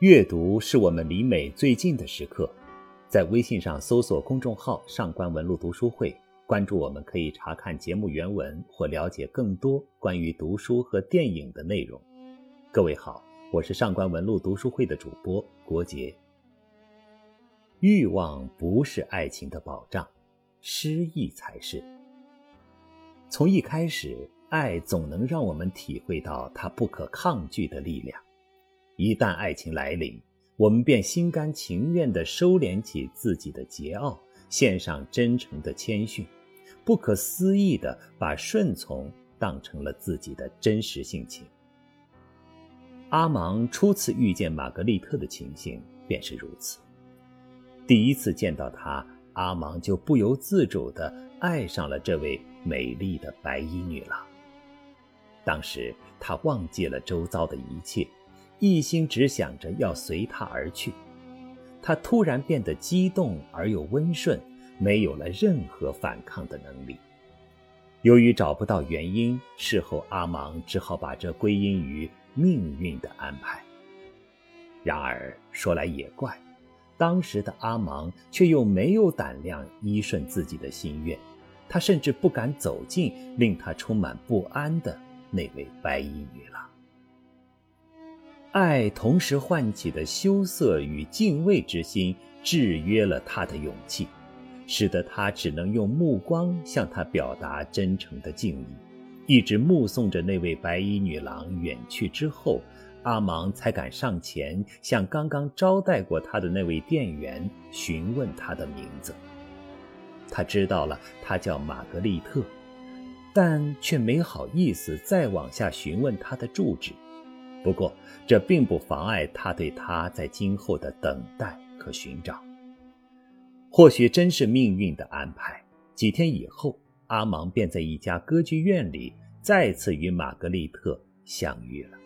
阅读是我们离美最近的时刻，在微信上搜索公众号“上官文录读书会”，关注我们可以查看节目原文或了解更多关于读书和电影的内容。各位好，我是上官文录读书会的主播郭杰。欲望不是爱情的保障，失意才是。从一开始，爱总能让我们体会到它不可抗拒的力量。一旦爱情来临，我们便心甘情愿地收敛起自己的桀骜，献上真诚的谦逊，不可思议地把顺从当成了自己的真实性情。阿芒初次遇见玛格丽特的情形便是如此。第一次见到她，阿芒就不由自主地爱上了这位美丽的白衣女郎。当时他忘记了周遭的一切。一心只想着要随他而去，他突然变得激动而又温顺，没有了任何反抗的能力。由于找不到原因，事后阿芒只好把这归因于命运的安排。然而说来也怪，当时的阿芒却又没有胆量依顺自己的心愿，他甚至不敢走近令他充满不安的那位白衣女郎。爱同时唤起的羞涩与敬畏之心，制约了他的勇气，使得他只能用目光向他表达真诚的敬意。一直目送着那位白衣女郎远去之后，阿芒才敢上前向刚刚招待过他的那位店员询问他的名字。他知道了，她叫玛格丽特，但却没好意思再往下询问她的住址。不过，这并不妨碍他对她在今后的等待和寻找。或许真是命运的安排。几天以后，阿芒便在一家歌剧院里再次与玛格丽特相遇了。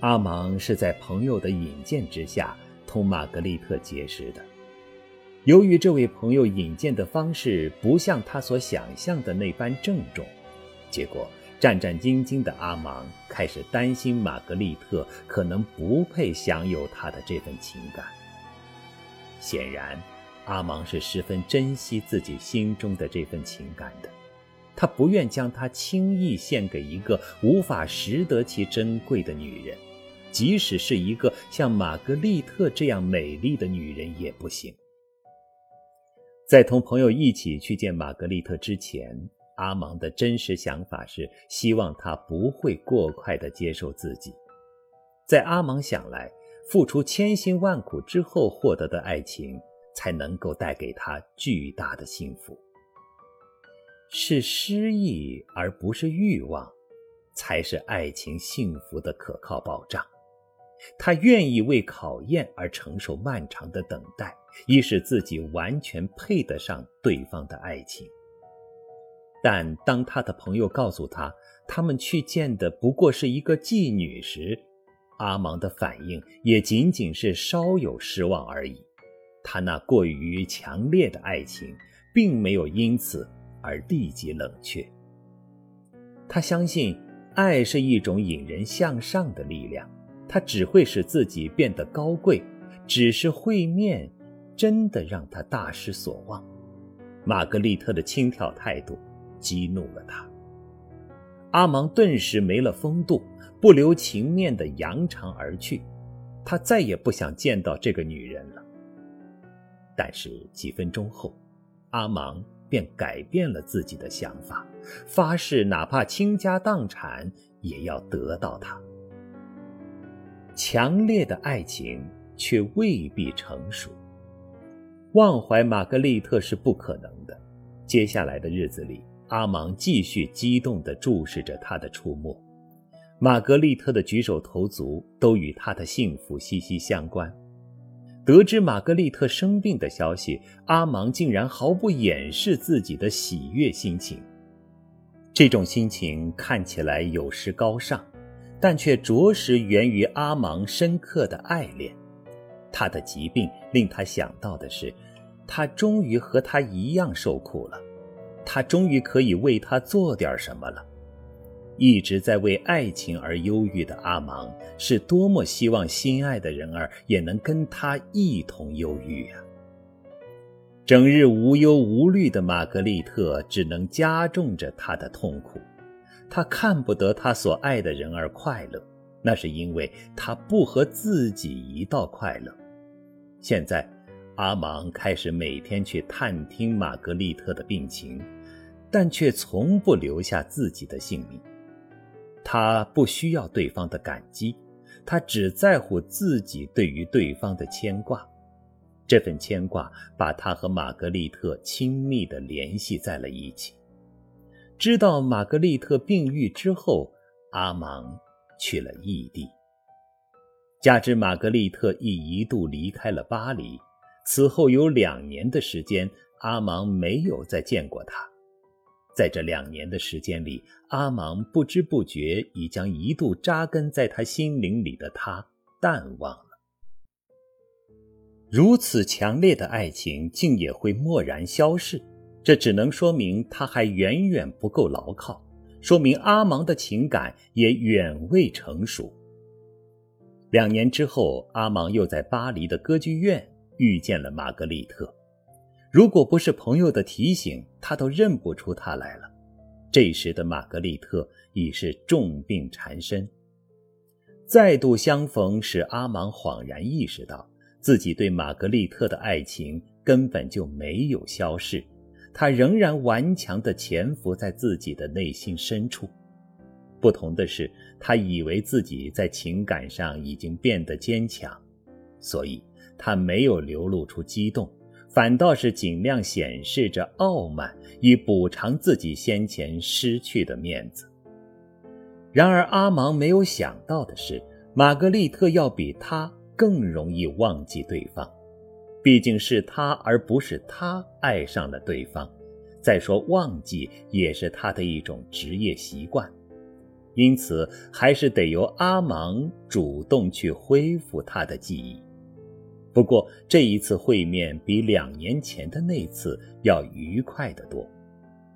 阿芒是在朋友的引荐之下同玛格丽特结识的。由于这位朋友引荐的方式不像他所想象的那般郑重，结果。战战兢兢的阿芒开始担心玛格丽特可能不配享有他的这份情感。显然，阿芒是十分珍惜自己心中的这份情感的，他不愿将它轻易献给一个无法识得其珍贵的女人，即使是一个像玛格丽特这样美丽的女人也不行。在同朋友一起去见玛格丽特之前。阿芒的真实想法是希望他不会过快地接受自己。在阿芒想来，付出千辛万苦之后获得的爱情，才能够带给他巨大的幸福。是失意而不是欲望，才是爱情幸福的可靠保障。他愿意为考验而承受漫长的等待，以使自己完全配得上对方的爱情。但当他的朋友告诉他，他们去见的不过是一个妓女时，阿芒的反应也仅仅是稍有失望而已。他那过于强烈的爱情，并没有因此而立即冷却。他相信，爱是一种引人向上的力量，它只会使自己变得高贵。只是会面，真的让他大失所望。玛格丽特的轻佻态度。激怒了他，阿芒顿时没了风度，不留情面地扬长而去。他再也不想见到这个女人了。但是几分钟后，阿芒便改变了自己的想法，发誓哪怕倾家荡产也要得到她。强烈的爱情却未必成熟，忘怀玛格丽特是不可能的。接下来的日子里。阿芒继续激动地注视着他的出没，玛格丽特的举手投足都与他的幸福息息相关。得知玛格丽特生病的消息，阿芒竟然毫不掩饰自己的喜悦心情。这种心情看起来有时高尚，但却着实源于阿芒深刻的爱恋。他的疾病令他想到的是，他终于和他一样受苦了。他终于可以为他做点什么了。一直在为爱情而忧郁的阿芒，是多么希望心爱的人儿也能跟他一同忧郁啊！整日无忧无虑的玛格丽特，只能加重着他的痛苦。他看不得他所爱的人儿快乐，那是因为他不和自己一道快乐。现在，阿芒开始每天去探听玛格丽特的病情，但却从不留下自己的姓名。他不需要对方的感激，他只在乎自己对于对方的牵挂。这份牵挂把他和玛格丽特亲密地联系在了一起。知道玛格丽特病愈之后，阿芒去了异地。加之玛格丽特亦一度离开了巴黎，此后有两年的时间，阿芒没有再见过他。在这两年的时间里，阿芒不知不觉已将一度扎根在他心灵里的他淡忘了。如此强烈的爱情，竟也会蓦然消逝，这只能说明他还远远不够牢靠，说明阿芒的情感也远未成熟。两年之后，阿芒又在巴黎的歌剧院遇见了玛格丽特。如果不是朋友的提醒，他都认不出她来了。这时的玛格丽特已是重病缠身。再度相逢，使阿芒恍然意识到，自己对玛格丽特的爱情根本就没有消逝，他仍然顽强地潜伏在自己的内心深处。不同的是，他以为自己在情感上已经变得坚强，所以他没有流露出激动。反倒是尽量显示着傲慢，以补偿自己先前失去的面子。然而，阿芒没有想到的是，玛格丽特要比他更容易忘记对方。毕竟是他而不是他爱上了对方。再说，忘记也是他的一种职业习惯，因此还是得由阿芒主动去恢复他的记忆。不过这一次会面比两年前的那次要愉快得多，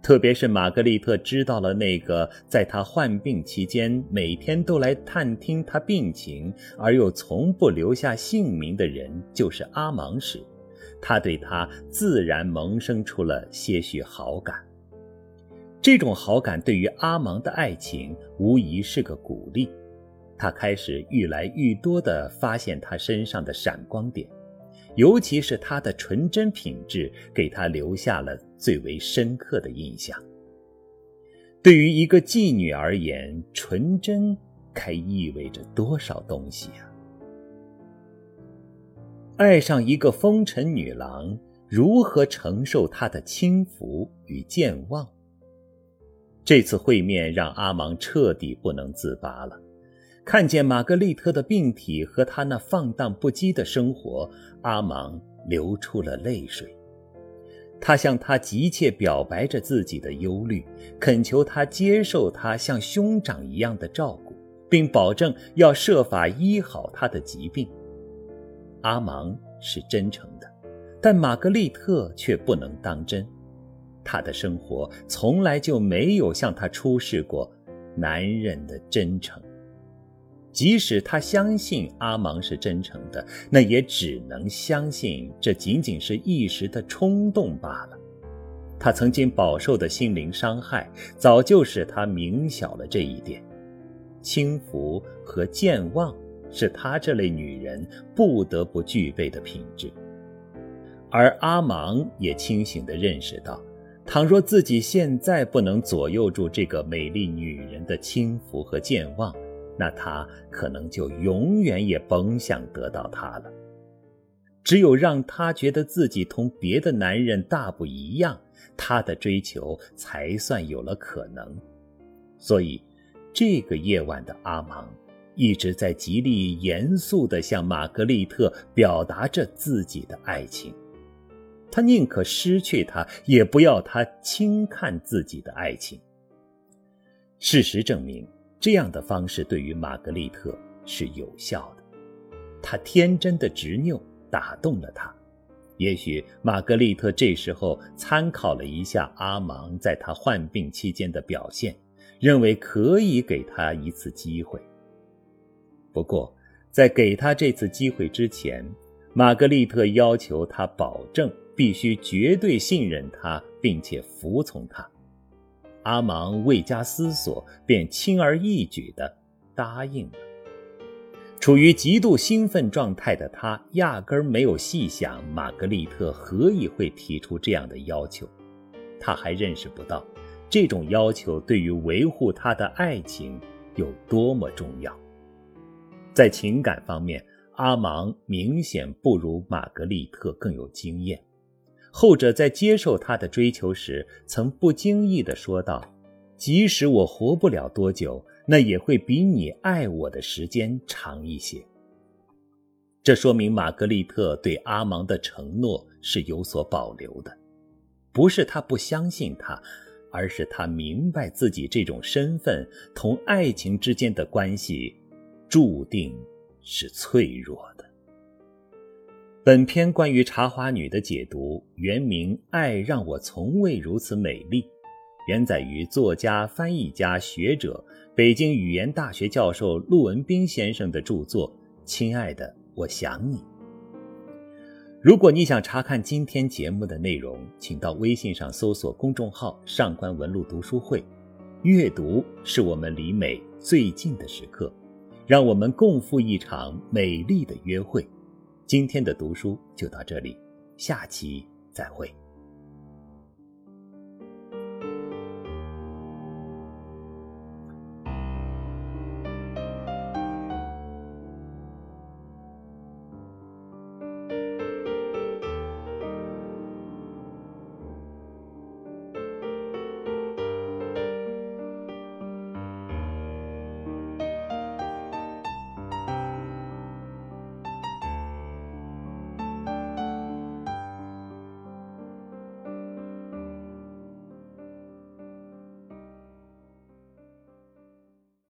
特别是玛格丽特知道了那个在她患病期间每天都来探听她病情而又从不留下姓名的人就是阿芒时，她对他自然萌生出了些许好感。这种好感对于阿芒的爱情无疑是个鼓励。他开始愈来愈多地发现他身上的闪光点，尤其是他的纯真品质，给他留下了最为深刻的印象。对于一个妓女而言，纯真该意味着多少东西啊！爱上一个风尘女郎，如何承受她的轻浮与健忘？这次会面让阿芒彻底不能自拔了。看见玛格丽特的病体和她那放荡不羁的生活，阿芒流出了泪水。他向她急切表白着自己的忧虑，恳求她接受他像兄长一样的照顾，并保证要设法医好他的疾病。阿芒是真诚的，但玛格丽特却不能当真。他的生活从来就没有向他出示过男人的真诚。即使他相信阿芒是真诚的，那也只能相信这仅仅是一时的冲动罢了。他曾经饱受的心灵伤害，早就使他明晓了这一点。轻浮和健忘是他这类女人不得不具备的品质，而阿芒也清醒地认识到，倘若自己现在不能左右住这个美丽女人的轻浮和健忘，那他可能就永远也甭想得到她了。只有让他觉得自己同别的男人大不一样，他的追求才算有了可能。所以，这个夜晚的阿芒一直在极力严肃地向玛格丽特表达着自己的爱情。他宁可失去她，也不要她轻看自己的爱情。事实证明。这样的方式对于玛格丽特是有效的，他天真的执拗打动了他。也许玛格丽特这时候参考了一下阿芒在他患病期间的表现，认为可以给他一次机会。不过，在给他这次机会之前，玛格丽特要求他保证必须绝对信任他，并且服从他。阿芒未加思索，便轻而易举地答应了。处于极度兴奋状态的他，压根儿没有细想玛格丽特何以会提出这样的要求。他还认识不到，这种要求对于维护他的爱情有多么重要。在情感方面，阿芒明显不如玛格丽特更有经验。后者在接受他的追求时，曾不经意地说道：“即使我活不了多久，那也会比你爱我的时间长一些。”这说明玛格丽特对阿芒的承诺是有所保留的，不是他不相信他，而是他明白自己这种身份同爱情之间的关系，注定是脆弱的。本篇关于茶花女的解读，原名《爱让我从未如此美丽》，原载于作家、翻译家、学者、北京语言大学教授陆文斌先生的著作《亲爱的，我想你》。如果你想查看今天节目的内容，请到微信上搜索公众号“上官文露读书会”。阅读是我们离美最近的时刻，让我们共赴一场美丽的约会。今天的读书就到这里，下期再会。